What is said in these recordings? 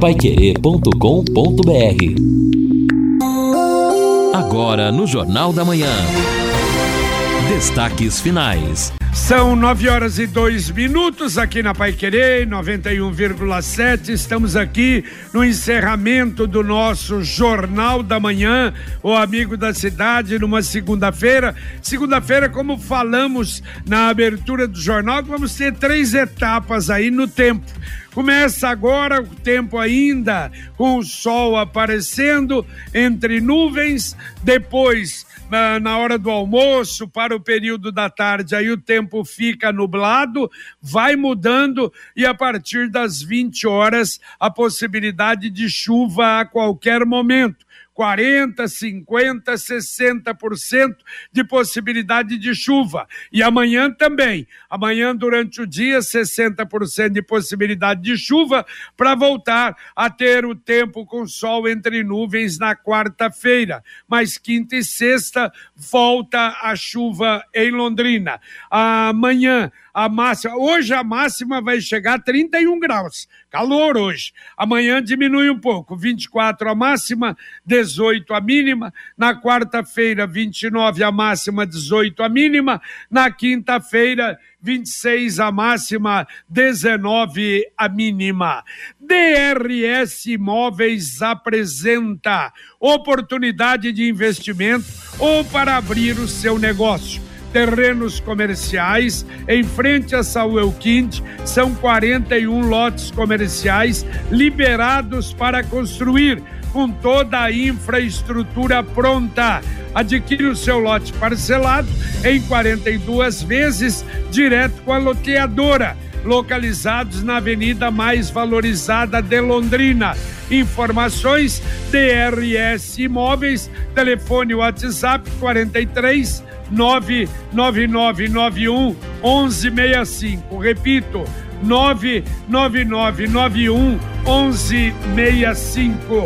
paiquerê.com.br Agora no Jornal da Manhã. Destaques finais. São nove horas e dois minutos aqui na Pai Querer, 91,7. Estamos aqui no encerramento do nosso Jornal da Manhã, o Amigo da Cidade, numa segunda-feira. Segunda-feira, como falamos na abertura do jornal, vamos ter três etapas aí no tempo. Começa agora o tempo ainda com o sol aparecendo entre nuvens, depois na, na hora do almoço, para o período da tarde, aí o tempo fica nublado, vai mudando e a partir das 20 horas a possibilidade de chuva a qualquer momento. 40, 50, 60% de possibilidade de chuva. E amanhã também. Amanhã, durante o dia, 60% de possibilidade de chuva, para voltar a ter o tempo com sol entre nuvens na quarta-feira. Mas quinta e sexta, volta a chuva em Londrina. Amanhã, a máxima. Hoje a máxima vai chegar a 31 graus. Calor hoje. Amanhã diminui um pouco. 24 a máxima, 18 a mínima. Na quarta-feira, 29 a máxima, 18 a mínima. Na quinta-feira, 26 a máxima, 19 a mínima. DRS Imóveis apresenta oportunidade de investimento ou para abrir o seu negócio terrenos comerciais em frente a Saúl Elquinde. São 41 lotes comerciais liberados para construir com toda a infraestrutura pronta. Adquire o seu lote parcelado em 42 vezes direto com a loteadora localizados na avenida mais valorizada de Londrina. Informações DRS Imóveis, telefone WhatsApp 43 99991 1165. Repito, 99991 1165.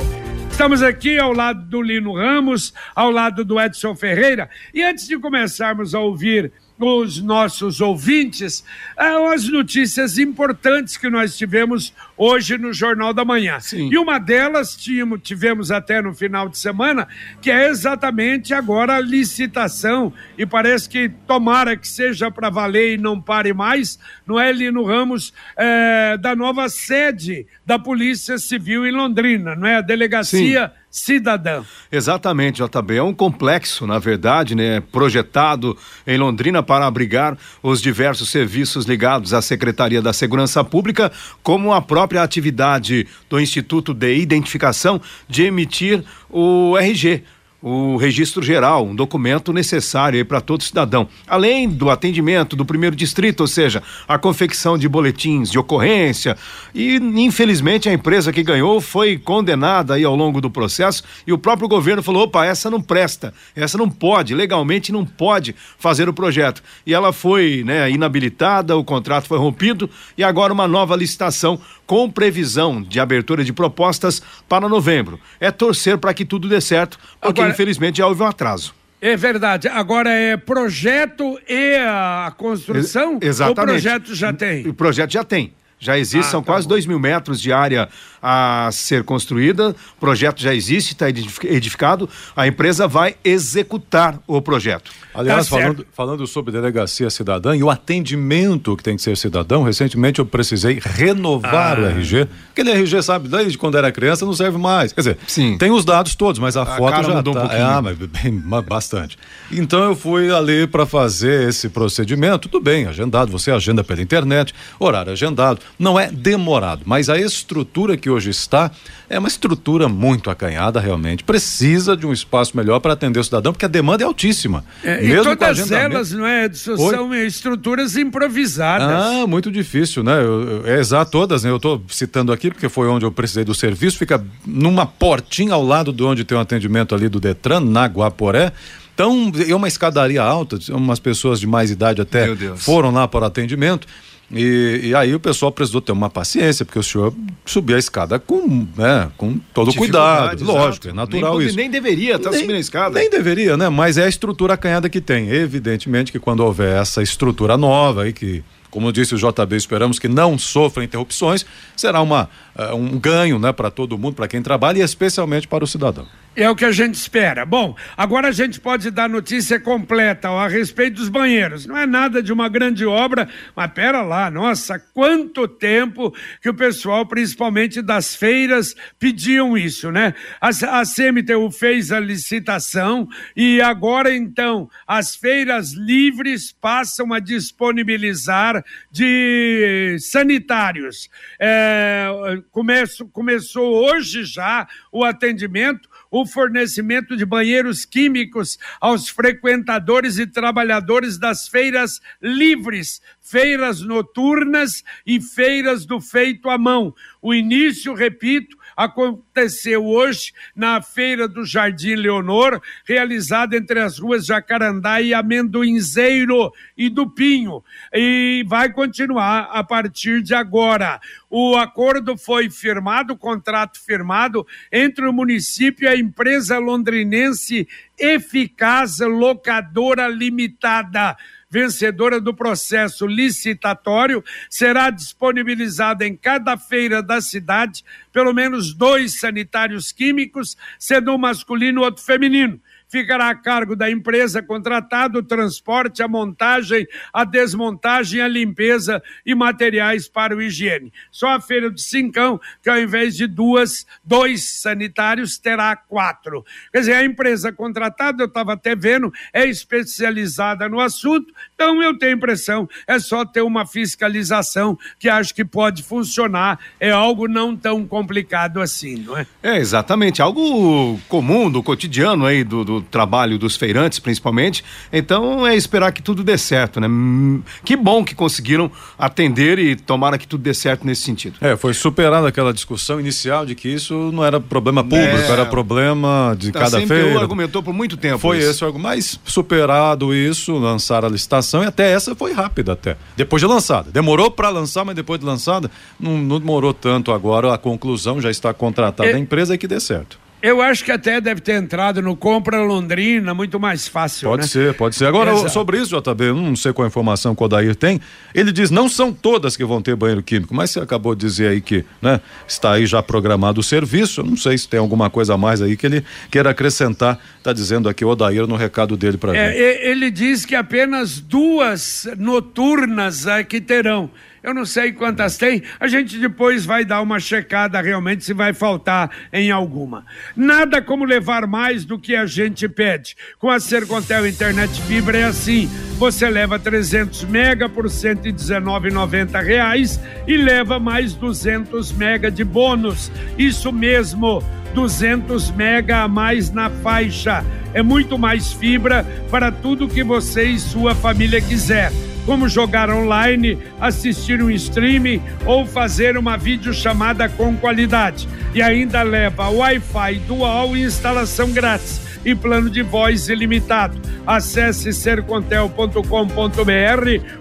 Estamos aqui ao lado do Lino Ramos, ao lado do Edson Ferreira. E antes de começarmos a ouvir os nossos ouvintes as notícias importantes que nós tivemos hoje no Jornal da Manhã. Sim. E uma delas tivemos até no final de semana, que é exatamente agora a licitação. E parece que tomara que seja para valer e não pare mais, não é, Lino Ramos, é, da nova sede da Polícia Civil em Londrina, não é? A delegacia. Sim cidadã. Exatamente, JB. É um complexo, na verdade, né, projetado em Londrina para abrigar os diversos serviços ligados à Secretaria da Segurança Pública, como a própria atividade do Instituto de Identificação de emitir o RG o registro geral, um documento necessário para todo cidadão. Além do atendimento do primeiro distrito, ou seja, a confecção de boletins de ocorrência. E, infelizmente, a empresa que ganhou foi condenada aí ao longo do processo e o próprio governo falou: opa, essa não presta, essa não pode, legalmente não pode fazer o projeto. E ela foi né, inabilitada, o contrato foi rompido e agora uma nova licitação com previsão de abertura de propostas para novembro. É torcer para que tudo dê certo, porque Agora, infelizmente já houve um atraso. É verdade. Agora é projeto e a construção? exatamente. o projeto já tem? O projeto já tem. Já existe, ah, são tá quase 2 mil metros de área a ser construída. O projeto já existe, está edificado. A empresa vai executar o projeto. Aliás, tá falando, falando sobre delegacia cidadã e o atendimento que tem que ser cidadão, recentemente eu precisei renovar ah. o RG. Aquele RG, sabe, desde quando era criança não serve mais. Quer dizer, Sim. tem os dados todos, mas a, a foto já mudou tá, um pouquinho. É, mas bem, bastante. Então eu fui ali para fazer esse procedimento, tudo bem, agendado, você agenda pela internet, horário agendado, não é demorado, mas a estrutura que hoje está é uma estrutura muito acanhada realmente, precisa de um espaço melhor para atender o cidadão, porque a demanda é altíssima. É, mesmo e todas elas, não é, Edson, são estruturas improvisadas. Ah, muito difícil, né? Eu, eu, é exato, todas, né? Eu estou citando aqui porque foi onde eu precisei do serviço, fica numa portinha ao lado de onde tem o um atendimento ali do Detran, na Guaporé. Então, é uma escadaria alta, umas pessoas de mais idade até foram lá para o atendimento. E, e, aí o pessoal precisou ter uma paciência, porque o senhor subiu a escada com, né, com todo cuidado, lógico, é natural nem, isso. Nem deveria estar tá subindo a escada. Nem deveria, né? Mas é a estrutura acanhada que tem. Evidentemente que quando houver essa estrutura nova aí que como disse o JB, esperamos que não sofra interrupções, será uma, uh, um ganho né, para todo mundo, para quem trabalha e especialmente para o cidadão. É o que a gente espera. Bom, agora a gente pode dar notícia completa ó, a respeito dos banheiros. Não é nada de uma grande obra, mas pera lá, nossa, quanto tempo que o pessoal, principalmente das feiras, pediam isso, né? A, a CMTU fez a licitação e agora então as feiras livres passam a disponibilizar de sanitários. É, começo, começou hoje já o atendimento o fornecimento de banheiros químicos aos frequentadores e trabalhadores das feiras livres, feiras noturnas e feiras do feito à mão. O início, repito, aconteceu hoje na Feira do Jardim Leonor, realizada entre as ruas Jacarandá e Amendoinzeiro e do Pinho, e vai continuar a partir de agora. O acordo foi firmado, o contrato firmado entre o município e a empresa londrinense Eficaz Locadora Limitada vencedora do processo licitatório, será disponibilizada em cada feira da cidade pelo menos dois sanitários químicos, sendo um masculino e outro feminino ficará a cargo da empresa contratada o transporte, a montagem, a desmontagem, a limpeza e materiais para o higiene. Só a feira do Cincão, que ao invés de duas, dois sanitários, terá quatro. Quer dizer, a empresa contratada, eu estava até vendo, é especializada no assunto, então eu tenho a impressão, é só ter uma fiscalização que acho que pode funcionar, é algo não tão complicado assim, não é? É, exatamente, algo comum do cotidiano aí do, do trabalho dos feirantes, principalmente. Então é esperar que tudo dê certo, né? Hum, que bom que conseguiram atender e tomara que tudo dê certo nesse sentido. É, foi superada aquela discussão inicial de que isso não era problema público, é... era problema de tá, cada feira. argumentou por muito tempo. Foi isso. esse, mas superado isso, lançaram a licitação e até essa foi rápida até. Depois de lançada. Demorou para lançar, mas depois de lançada não, não, demorou tanto agora. A conclusão já está contratada é... a empresa e que dê certo. Eu acho que até deve ter entrado no Compra Londrina, muito mais fácil. Pode né? ser, pode ser. Agora, Exato. sobre isso, JB, não sei qual a informação que o Odair tem. Ele diz: não são todas que vão ter banheiro químico, mas você acabou de dizer aí que né, está aí já programado o serviço. Eu não sei se tem alguma coisa a mais aí que ele queira acrescentar. Está dizendo aqui o Odair no recado dele para é, gente. Ele diz que apenas duas noturnas aqui terão. Eu não sei quantas tem, a gente depois vai dar uma checada realmente se vai faltar em alguma. Nada como levar mais do que a gente pede. Com a Sercontel Internet Fibra é assim. Você leva 300 mega por 119,90 reais e leva mais 200 mega de bônus. Isso mesmo. 200 mega a mais na faixa. É muito mais fibra para tudo que você e sua família quiser como jogar online, assistir um streaming ou fazer uma videochamada com qualidade. E ainda leva Wi-Fi dual e instalação grátis e plano de voz ilimitado. Acesse sercontel.com.br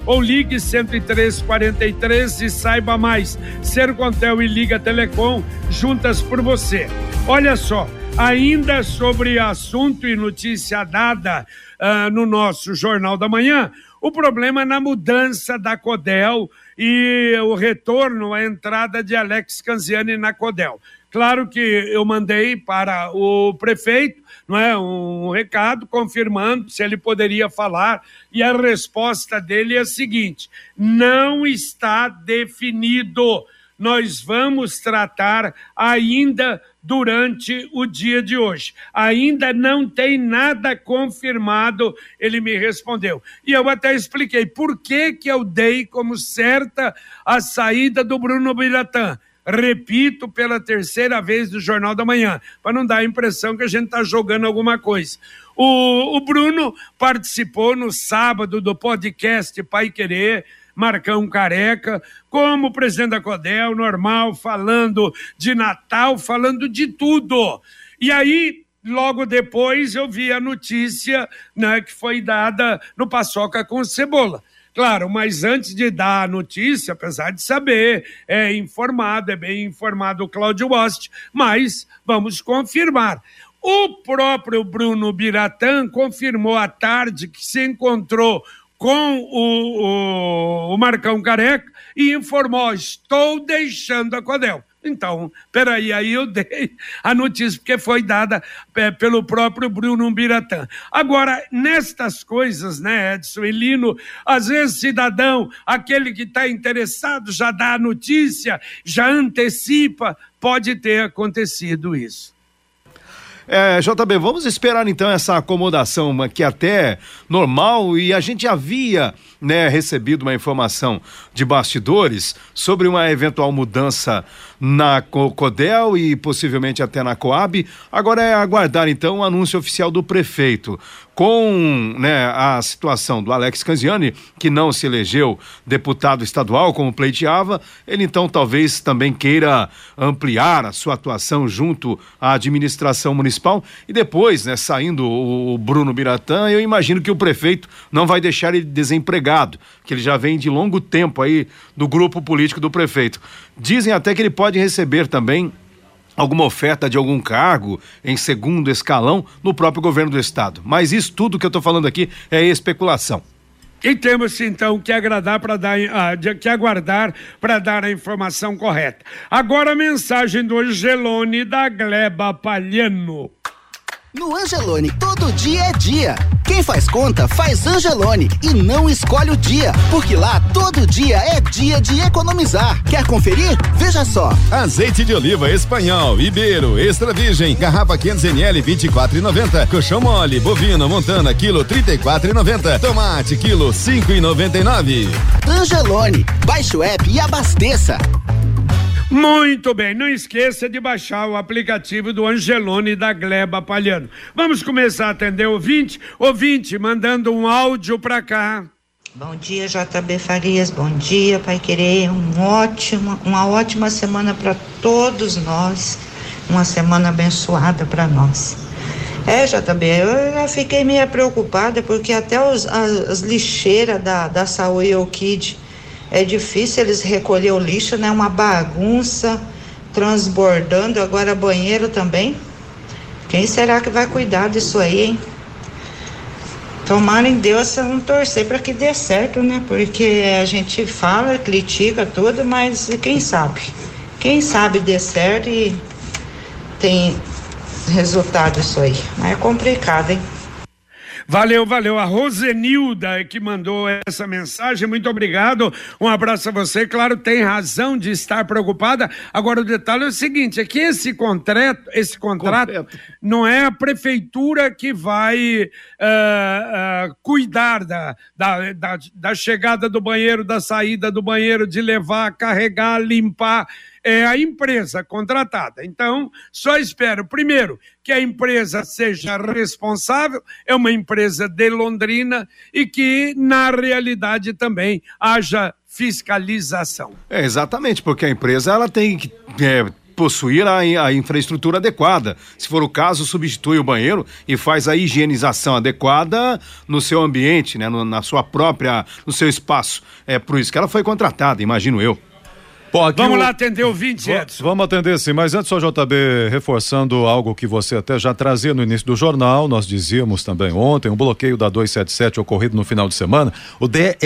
ou ligue 10343 e saiba mais. Sercontel e Liga Telecom juntas por você. Olha só, ainda sobre assunto e notícia dada uh, no nosso Jornal da Manhã, o problema é na mudança da Codel e o retorno, a entrada de Alex Canziani na Codel. Claro que eu mandei para o prefeito não é, um recado confirmando se ele poderia falar, e a resposta dele é a seguinte: não está definido. Nós vamos tratar ainda durante o dia de hoje. Ainda não tem nada confirmado, ele me respondeu. E eu até expliquei por que, que eu dei como certa a saída do Bruno Biratã. Repito pela terceira vez no Jornal da Manhã, para não dar a impressão que a gente está jogando alguma coisa. O, o Bruno participou no sábado do podcast Pai Querer, Marcão Careca, como presidente da Codel, normal, falando de Natal, falando de tudo. E aí, logo depois, eu vi a notícia né, que foi dada no Paçoca com Cebola. Claro, mas antes de dar a notícia, apesar de saber, é informado, é bem informado o Cláudio Wast, mas vamos confirmar. O próprio Bruno Biratã confirmou à tarde que se encontrou com o, o, o Marcão Careca e informou: estou deixando a Codel. Então, peraí, aí eu dei a notícia, porque foi dada é, pelo próprio Bruno Biratã. Agora, nestas coisas, né, Edson e Lino, às vezes cidadão, aquele que está interessado, já dá a notícia, já antecipa, pode ter acontecido isso. É, JB, vamos esperar então essa acomodação que até normal e a gente havia né, recebido uma informação de bastidores sobre uma eventual mudança na Codel e possivelmente até na Coab. Agora é aguardar então o anúncio oficial do prefeito. Com né, a situação do Alex Canziani, que não se elegeu deputado estadual como pleiteava, ele então talvez também queira ampliar a sua atuação junto à administração municipal. E depois, né, saindo o Bruno Biratã, eu imagino que o prefeito não vai deixar ele desempregado, que ele já vem de longo tempo aí do grupo político do prefeito. Dizem até que ele pode receber também alguma oferta de algum cargo em segundo escalão no próprio governo do estado. Mas isso tudo que eu estou falando aqui é especulação. E temos então que agradar para dar, ah, que aguardar para dar a informação correta. Agora a mensagem do Angelone da Gleba Palhano. No Angelone, todo dia é dia. Quem faz conta, faz Angelone e não escolhe o dia, porque lá todo dia é dia de economizar. Quer conferir? Veja só. Azeite de oliva espanhol, Ibeiro, extra virgem, garrafa 500 ml 24,90. Colchão mole, bovino, montana, quilo 34,90. Tomate, quilo 5,99. Angelone, baixe o app e abasteça. Muito bem, não esqueça de baixar o aplicativo do Angelone da Gleba Palhano. Vamos começar a atender ouvinte, ouvinte mandando um áudio para cá. Bom dia, JB Farias. Bom dia, Pai Querer. Um ótimo, uma ótima semana para todos nós. Uma semana abençoada para nós. É, JB, eu já fiquei meio preocupada porque até os, as, as lixeiras da, da Saúde Kid é difícil eles recolher o lixo, né? Uma bagunça, transbordando, agora banheiro também. Quem será que vai cuidar disso aí, hein? Tomara em Deus não torcer para que dê certo, né? Porque a gente fala, critica tudo, mas quem sabe? Quem sabe dê certo e tem resultado isso aí. Mas é complicado, hein? Valeu, valeu. A Rosenilda que mandou essa mensagem, muito obrigado. Um abraço a você. Claro, tem razão de estar preocupada. Agora, o detalhe é o seguinte: é que esse contrato, esse contrato não é a prefeitura que vai uh, uh, cuidar da, da, da, da chegada do banheiro, da saída do banheiro, de levar, carregar, limpar é a empresa contratada. Então, só espero, primeiro, que a empresa seja responsável, é uma empresa de Londrina e que, na realidade, também haja fiscalização. É, exatamente, porque a empresa ela tem que. É, possuir a, a, infraestrutura adequada. Se for o caso, substitui o banheiro e faz a higienização adequada no seu ambiente, né, no, na sua própria, no seu espaço. É por isso que ela foi contratada, imagino eu. Vamos o... lá atender o 20, Edson. Vamos atender sim, mas antes só JB reforçando algo que você até já trazia no início do jornal, nós dizíamos também ontem, um bloqueio da 277 ocorrido no final de semana, o DER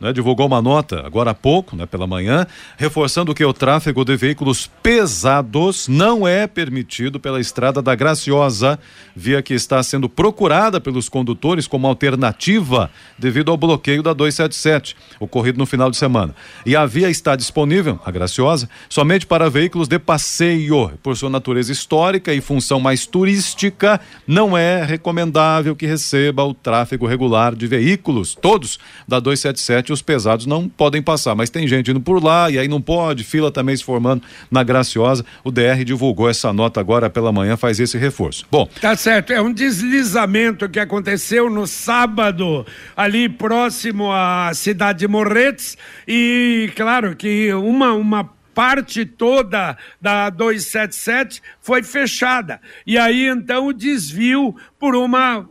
né, divulgou uma nota agora há pouco, né, pela manhã, reforçando que o tráfego de veículos pesados não é permitido pela estrada da Graciosa, via que está sendo procurada pelos condutores como alternativa devido ao bloqueio da 277, ocorrido no final de semana. E a via está disponível, a Graciosa, somente para veículos de passeio. Por sua natureza histórica e função mais turística, não é recomendável que receba o tráfego regular de veículos, todos da 277 os pesados não podem passar, mas tem gente indo por lá e aí não pode, fila também se formando na Graciosa. O DR divulgou essa nota agora pela manhã, faz esse reforço. Bom. Tá certo, é um deslizamento que aconteceu no sábado, ali próximo à cidade de Morretes, e claro que uma, uma parte toda da 277 foi fechada. E aí então o desvio por uma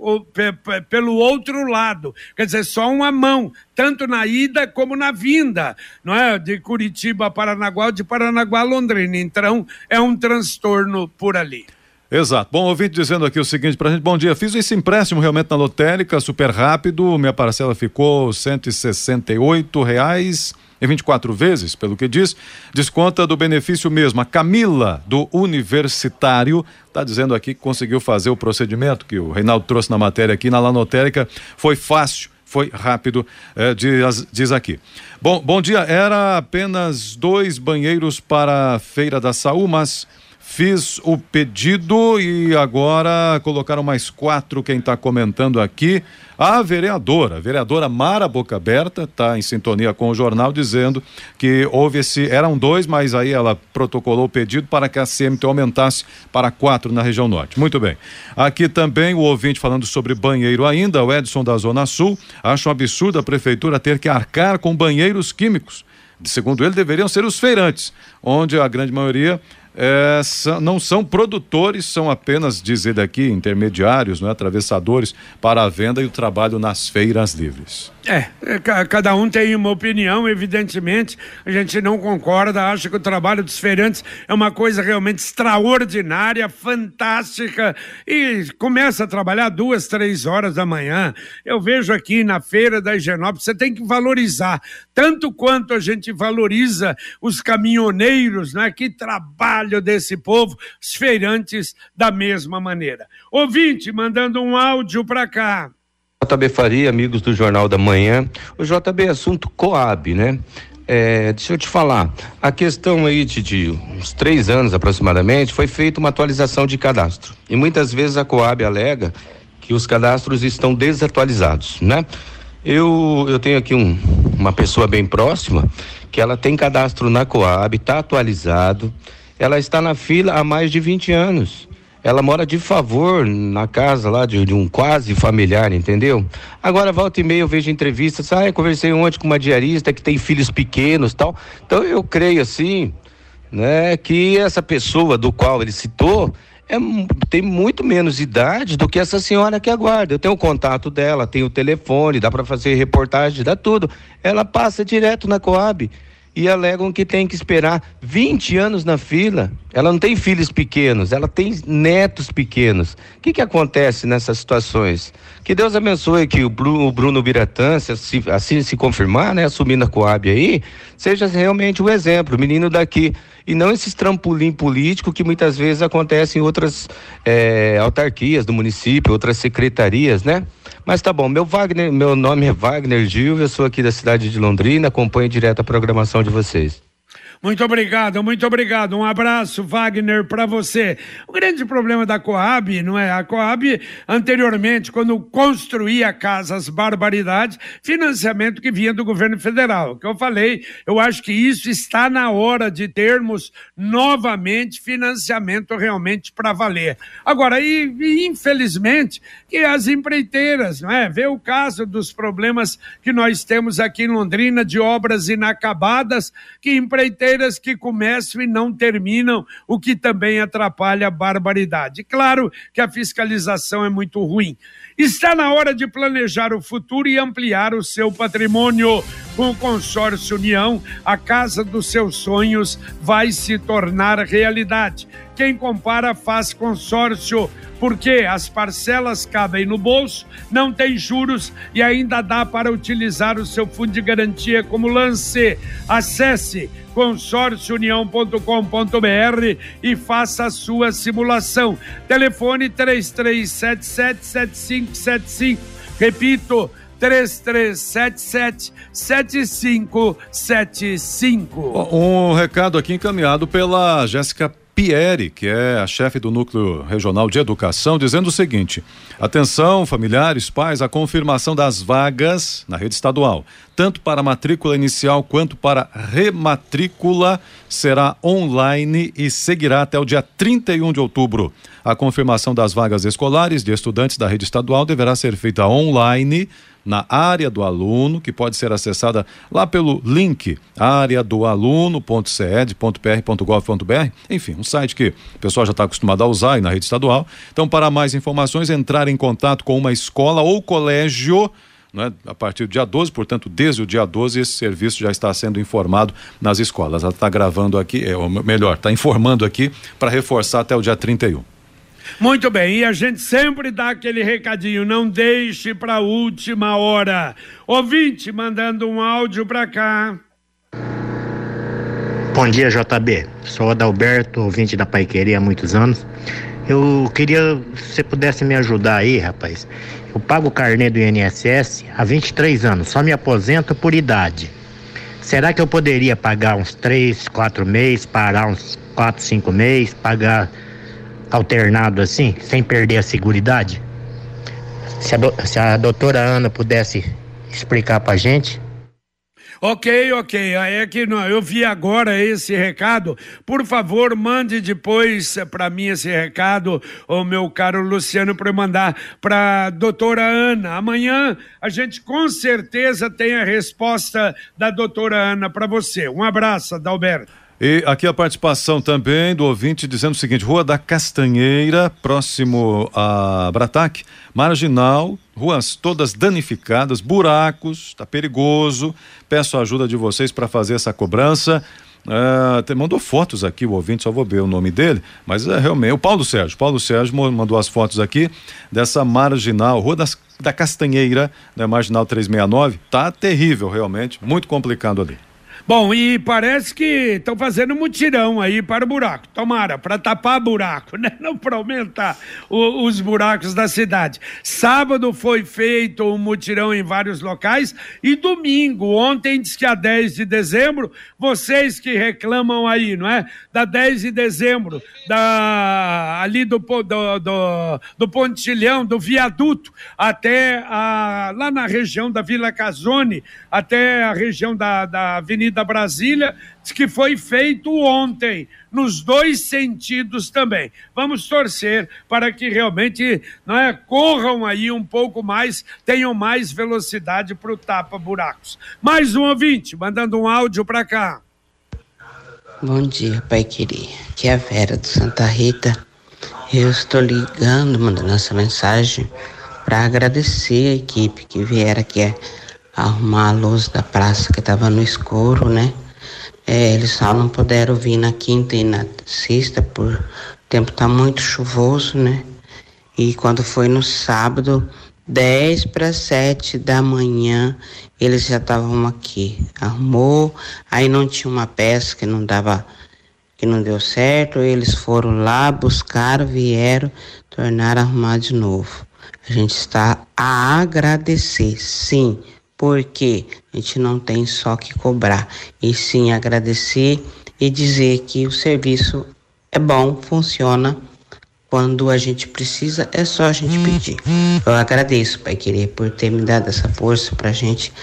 pelo outro lado, quer dizer, só uma mão, tanto na ida como na vinda, não é? De Curitiba a Paranaguá, de Paranaguá a Londrina. Então é um transtorno por ali. Exato. Bom, ouvinte dizendo aqui o seguinte pra gente, bom dia, fiz esse empréstimo realmente na lotérica, super rápido, minha parcela ficou cento e reais em 24 vezes, pelo que diz, desconta do benefício mesmo. A Camila, do Universitário, está dizendo aqui que conseguiu fazer o procedimento que o Reinaldo trouxe na matéria aqui na Lanotérica. Foi fácil, foi rápido, é, diz, diz, aqui. Bom, bom dia. Era apenas dois banheiros para a Feira da Saúde, mas Fiz o pedido e agora colocaram mais quatro. Quem está comentando aqui, a vereadora, a vereadora Mara Boca Aberta, está em sintonia com o jornal, dizendo que houve esse. Eram dois, mas aí ela protocolou o pedido para que a CMT aumentasse para quatro na região norte. Muito bem. Aqui também o ouvinte falando sobre banheiro ainda, o Edson da Zona Sul, acha um absurdo a prefeitura ter que arcar com banheiros químicos. Segundo ele, deveriam ser os feirantes, onde a grande maioria é, são, não são produtores, são apenas, dizer daqui, intermediários, não é? atravessadores para a venda e o trabalho nas feiras livres. É, é cada um tem uma opinião, evidentemente, a gente não concorda, acha que o trabalho dos feirantes é uma coisa realmente extraordinária, fantástica, e começa a trabalhar duas, três horas da manhã. Eu vejo aqui na feira da Higienópolis, você tem que valorizar, tanto quanto a gente valoriza os caminhoneiros, né, que trabalham desse povo, os feirantes da mesma maneira. Ouvinte, mandando um áudio para cá. JB Faria, amigos do Jornal da Manhã. O JB é assunto Coab, né? É, deixa eu te falar, a questão aí de, de, uns três anos aproximadamente foi feita uma atualização de cadastro e muitas vezes a Coab alega que os cadastros estão desatualizados, né? Eu, eu tenho aqui um, uma pessoa bem próxima que ela tem cadastro na Coab, está atualizado, ela está na fila há mais de 20 anos ela mora de favor na casa lá de, de, um quase familiar, entendeu? Agora, volta e meia eu vejo entrevistas, ah, eu conversei ontem com uma diarista que tem filhos pequenos tal. Então eu creio assim, né, que essa pessoa do qual ele citou é, tem muito menos idade do que essa senhora que aguarda. Eu tenho o contato dela, tenho o telefone, dá para fazer reportagem, dá tudo. Ela passa direto na Coab e alegam que tem que esperar 20 anos na fila. Ela não tem filhos pequenos, ela tem netos pequenos. O que, que acontece nessas situações? Que Deus abençoe que o Bruno, o Bruno Biratã, se, assim se confirmar, né, assumindo a Coab aí, seja realmente o um exemplo, menino daqui. E não esses trampolim político que muitas vezes acontecem em outras é, autarquias do município, outras secretarias, né? Mas tá bom, meu Wagner, meu nome é Wagner Gil, eu sou aqui da cidade de Londrina, acompanho direto a programação de vocês. Muito obrigado, muito obrigado. Um abraço, Wagner, para você. O grande problema da Coab, não é? A Coab, anteriormente, quando construía casas barbaridades, financiamento que vinha do governo federal. Que eu falei, eu acho que isso está na hora de termos novamente financiamento realmente para valer. Agora, e, e, infelizmente, que as empreiteiras, não é? Vê o caso dos problemas que nós temos aqui em Londrina de obras inacabadas, que empreiteiras que começam e não terminam, o que também atrapalha a barbaridade. Claro que a fiscalização é muito ruim. Está na hora de planejar o futuro e ampliar o seu patrimônio. Com o consórcio União, a casa dos seus sonhos vai se tornar realidade. Quem compara faz consórcio, porque as parcelas cabem no bolso, não tem juros e ainda dá para utilizar o seu fundo de garantia como lance. Acesse consórciounião.com.br e faça a sua simulação. Telefone 33777575. Repito, 3377-7575. Um recado aqui encaminhado pela Jéssica Pieri, que é a chefe do Núcleo Regional de Educação, dizendo o seguinte: atenção, familiares, pais, a confirmação das vagas na rede estadual, tanto para matrícula inicial quanto para rematrícula, será online e seguirá até o dia 31 de outubro. A confirmação das vagas escolares de estudantes da rede estadual deverá ser feita online na área do aluno, que pode ser acessada lá pelo link área do aluno.ced.pr.gov.br, enfim, um site que o pessoal já está acostumado a usar aí na rede estadual. Então, para mais informações, entrar em contato com uma escola ou colégio. Né, a partir do dia 12, portanto, desde o dia 12, esse serviço já está sendo informado nas escolas. Ela está gravando aqui, é, ou melhor, está informando aqui para reforçar até o dia 31. Muito bem, e a gente sempre dá aquele recadinho, não deixe para última hora. Ouvinte mandando um áudio para cá. Bom dia, JB. Sou Adalberto, ouvinte da Paiqueria há muitos anos. Eu queria, se você pudesse me ajudar aí, rapaz. Eu pago o carnê do INSS há 23 anos, só me aposento por idade. Será que eu poderia pagar uns 3, 4 meses, parar uns 4, 5 meses, pagar alternado assim, sem perder a seguridade? Se a, do, se a doutora Ana pudesse explicar pra gente. Ok, ok. É que não, eu vi agora esse recado. Por favor, mande depois para mim esse recado, o meu caro Luciano, para mandar para doutora Ana. Amanhã a gente com certeza tem a resposta da doutora Ana para você. Um abraço, Adalberto. E aqui a participação também do ouvinte dizendo o seguinte: Rua da Castanheira, próximo a Brataque, marginal, ruas todas danificadas, buracos, está perigoso. Peço a ajuda de vocês para fazer essa cobrança. Uh, mandou fotos aqui, o ouvinte, só vou ver o nome dele, mas é realmente o Paulo Sérgio. Paulo Sérgio mandou as fotos aqui dessa marginal, Rua das, da Castanheira, né, marginal 369. Tá terrível, realmente, muito complicado ali. Bom, e parece que estão fazendo mutirão aí para o buraco. Tomara, para tapar buraco, né? Não para aumentar o, os buracos da cidade. Sábado foi feito um mutirão em vários locais e domingo, ontem diz que a 10 de dezembro, vocês que reclamam aí, não é? Da 10 de dezembro, da, ali do, do, do, do Pontilhão, do viaduto, até a, lá na região da Vila Casone, até a região da, da Avenida da Brasília, que foi feito ontem, nos dois sentidos também. Vamos torcer para que realmente não é, corram aí um pouco mais, tenham mais velocidade para o tapa-buracos. Mais um ouvinte, mandando um áudio para cá. Bom dia, Pai querido. Aqui é a Vera do Santa Rita. Eu estou ligando, mandando essa mensagem para agradecer a equipe que vieram aqui arrumar a luz da praça que estava no escuro, né? É, eles só não puderam vir na quinta e na sexta por o tempo tá muito chuvoso, né? E quando foi no sábado, 10 para 7 da manhã, eles já estavam aqui. Arrumou, aí não tinha uma peça que não dava, que não deu certo, eles foram lá, buscaram, vieram, tornaram a arrumar de novo. A gente está a agradecer, sim, porque a gente não tem só que cobrar, e sim agradecer e dizer que o serviço é bom, funciona. Quando a gente precisa, é só a gente pedir. Eu agradeço, Pai Querer, por ter me dado essa força para a gente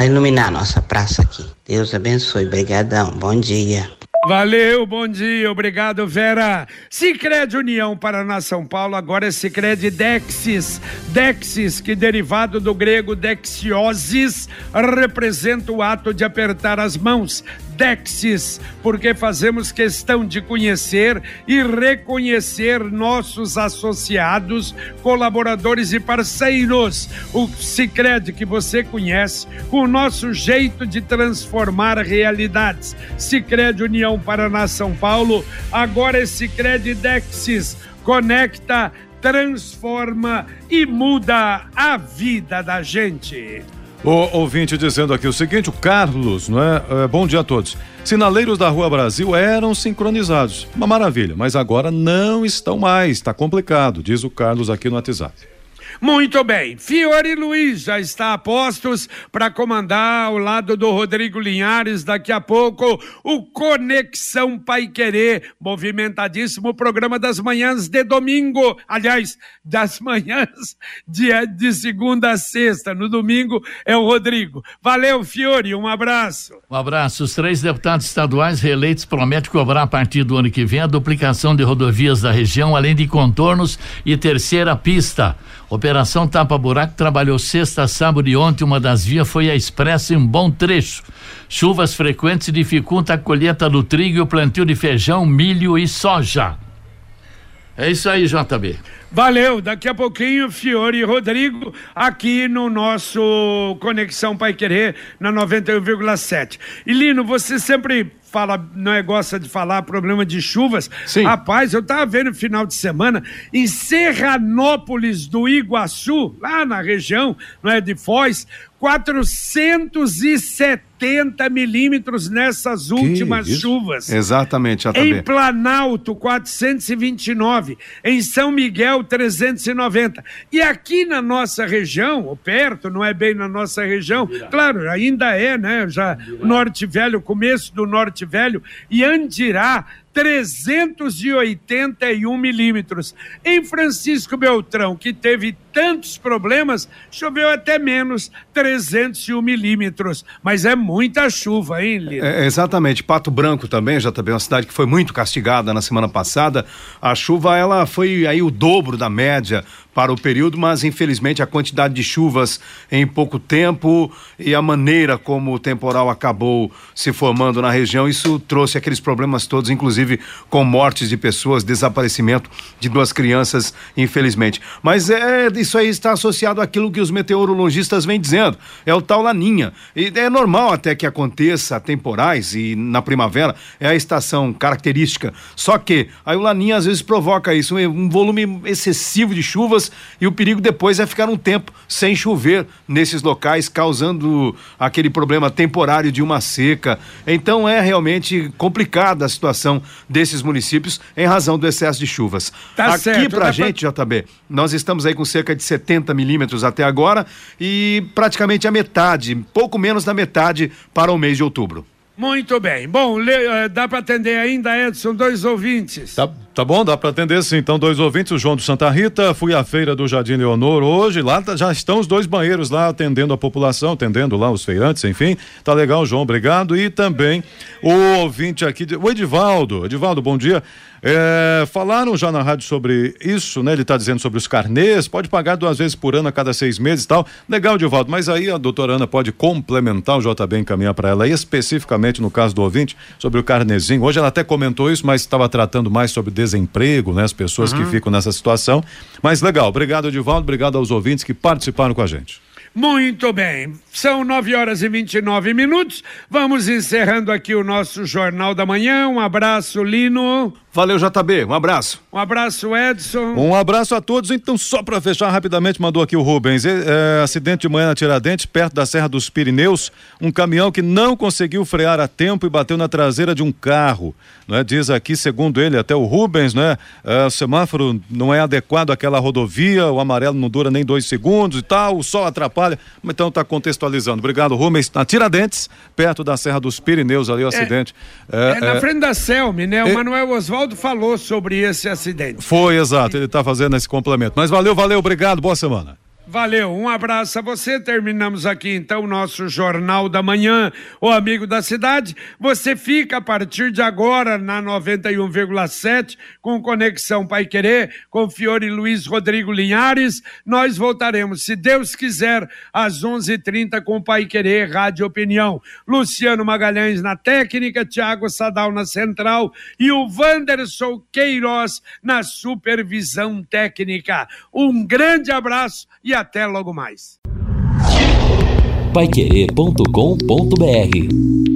iluminar a nossa praça aqui. Deus abençoe. Obrigadão. Bom dia. Valeu, bom dia, obrigado Vera. Sicredi União Paraná São Paulo, agora é Sicredi Dexis. Dexis, que derivado do grego dexiosis, representa o ato de apertar as mãos. Dexis, porque fazemos questão de conhecer e reconhecer nossos associados, colaboradores e parceiros. O Sicredi que você conhece, o nosso jeito de transformar realidades. Sicredi União Paraná São Paulo, agora é Sicredi Dexis. Conecta, transforma e muda a vida da gente. O ouvinte dizendo aqui o seguinte, o Carlos, não é? é? Bom dia a todos. Sinaleiros da Rua Brasil eram sincronizados. Uma maravilha, mas agora não estão mais. Está complicado, diz o Carlos aqui no WhatsApp. Muito bem. Fiore Luiz já está a postos para comandar ao lado do Rodrigo Linhares daqui a pouco o Conexão Pai Querer, movimentadíssimo programa das manhãs de domingo. Aliás, das manhãs de, de segunda a sexta. No domingo é o Rodrigo. Valeu, Fiore. Um abraço. Um abraço. Os três deputados estaduais reeleitos prometem cobrar a partir do ano que vem a duplicação de rodovias da região, além de contornos e terceira pista. Operação Tapa Buraco trabalhou sexta, sábado e ontem. Uma das vias foi a expressa em um bom trecho. Chuvas frequentes dificultam a colheita do trigo e o plantio de feijão, milho e soja. É isso aí, JB. Valeu, daqui a pouquinho, Fiore e Rodrigo, aqui no nosso Conexão Pai Querer, na 91,7. E Lino, você sempre fala, não é, gosta de falar problema de chuvas. Sim. Rapaz, eu tava vendo no final de semana em Serranópolis do Iguaçu, lá na região, não é de Foz, 470 milímetros nessas últimas chuvas. Exatamente, JB. Em Planalto, 429. Em São Miguel, 390. E aqui na nossa região, ou perto, não é bem na nossa região, claro, ainda é, né? Já Norte Velho, começo do Norte Velho, e Andirá, 381 milímetros. Em Francisco Beltrão, que teve tantos problemas, choveu até menos, 301 milímetros. Mas é muita chuva, hein, Lino? É, exatamente. Pato Branco também, já também, uma cidade que foi muito castigada na semana passada. A chuva, ela foi aí o dobro da média para o período, mas infelizmente a quantidade de chuvas em pouco tempo e a maneira como o temporal acabou se formando na região, isso trouxe aqueles problemas todos, inclusive com mortes de pessoas, desaparecimento de duas crianças, infelizmente. Mas é isso aí está associado àquilo que os meteorologistas vêm dizendo, é o tal laninha. E é normal até que aconteça temporais e na primavera é a estação característica. Só que aí o laninha às vezes provoca isso, um volume excessivo de chuvas e o perigo depois é ficar um tempo sem chover nesses locais, causando aquele problema temporário de uma seca. Então é realmente complicada a situação desses municípios em razão do excesso de chuvas. Tá Aqui certo, pra gente, pra... JB, nós estamos aí com cerca de 70 milímetros até agora e praticamente a metade, pouco menos da metade para o mês de outubro. Muito bem. Bom, le, uh, dá para atender ainda, Edson, dois ouvintes. Tá, tá bom, dá para atender sim. Então, dois ouvintes, o João do Santa Rita, fui à feira do Jardim Leonor hoje, lá tá, já estão os dois banheiros lá atendendo a população, atendendo lá os feirantes, enfim. Tá legal, João, obrigado. E também o ouvinte aqui, o Edivaldo. Edivaldo, bom dia. É, falaram já na rádio sobre isso, né? Ele está dizendo sobre os carnês, pode pagar duas vezes por ano a cada seis meses e tal. Legal, Divaldo, mas aí a doutora Ana pode complementar o JB encaminhar para ela, especificamente no caso do ouvinte, sobre o carnezinho. Hoje ela até comentou isso, mas estava tratando mais sobre desemprego, né? As pessoas uhum. que ficam nessa situação. Mas legal, obrigado, Divaldo, obrigado aos ouvintes que participaram com a gente. Muito bem, são 9 horas e 29 minutos. Vamos encerrando aqui o nosso Jornal da Manhã. Um abraço, Lino. Valeu, JB. Um abraço. Um abraço, Edson. Um abraço a todos. Então, só para fechar rapidamente, mandou aqui o Rubens. É, acidente de manhã na Tiradentes, perto da Serra dos Pirineus. Um caminhão que não conseguiu frear a tempo e bateu na traseira de um carro. Né? Diz aqui, segundo ele, até o Rubens, né? É, o semáforo não é adequado àquela rodovia, o amarelo não dura nem dois segundos e tal, o sol atrapalha. Então está contextualizando. Obrigado, Rubens. Na Tiradentes, perto da Serra dos Pirineus, ali o é, acidente. É, é na é, frente da Selme, né? O Manuel Oswaldo falou sobre esse acidente. Foi, exato, ele está fazendo esse complemento. Mas valeu, valeu, obrigado, boa semana. Valeu, um abraço a você. Terminamos aqui então o nosso Jornal da Manhã, o Amigo da Cidade. Você fica a partir de agora na 91,7 com Conexão Pai Querer, com Fiore Luiz Rodrigo Linhares. Nós voltaremos, se Deus quiser, às 11:30 com Pai Querer Rádio Opinião. Luciano Magalhães na técnica, Tiago Sadal na central e o Wanderson Queiroz na supervisão técnica. Um grande abraço e até logo mais. Paiquerê.com.br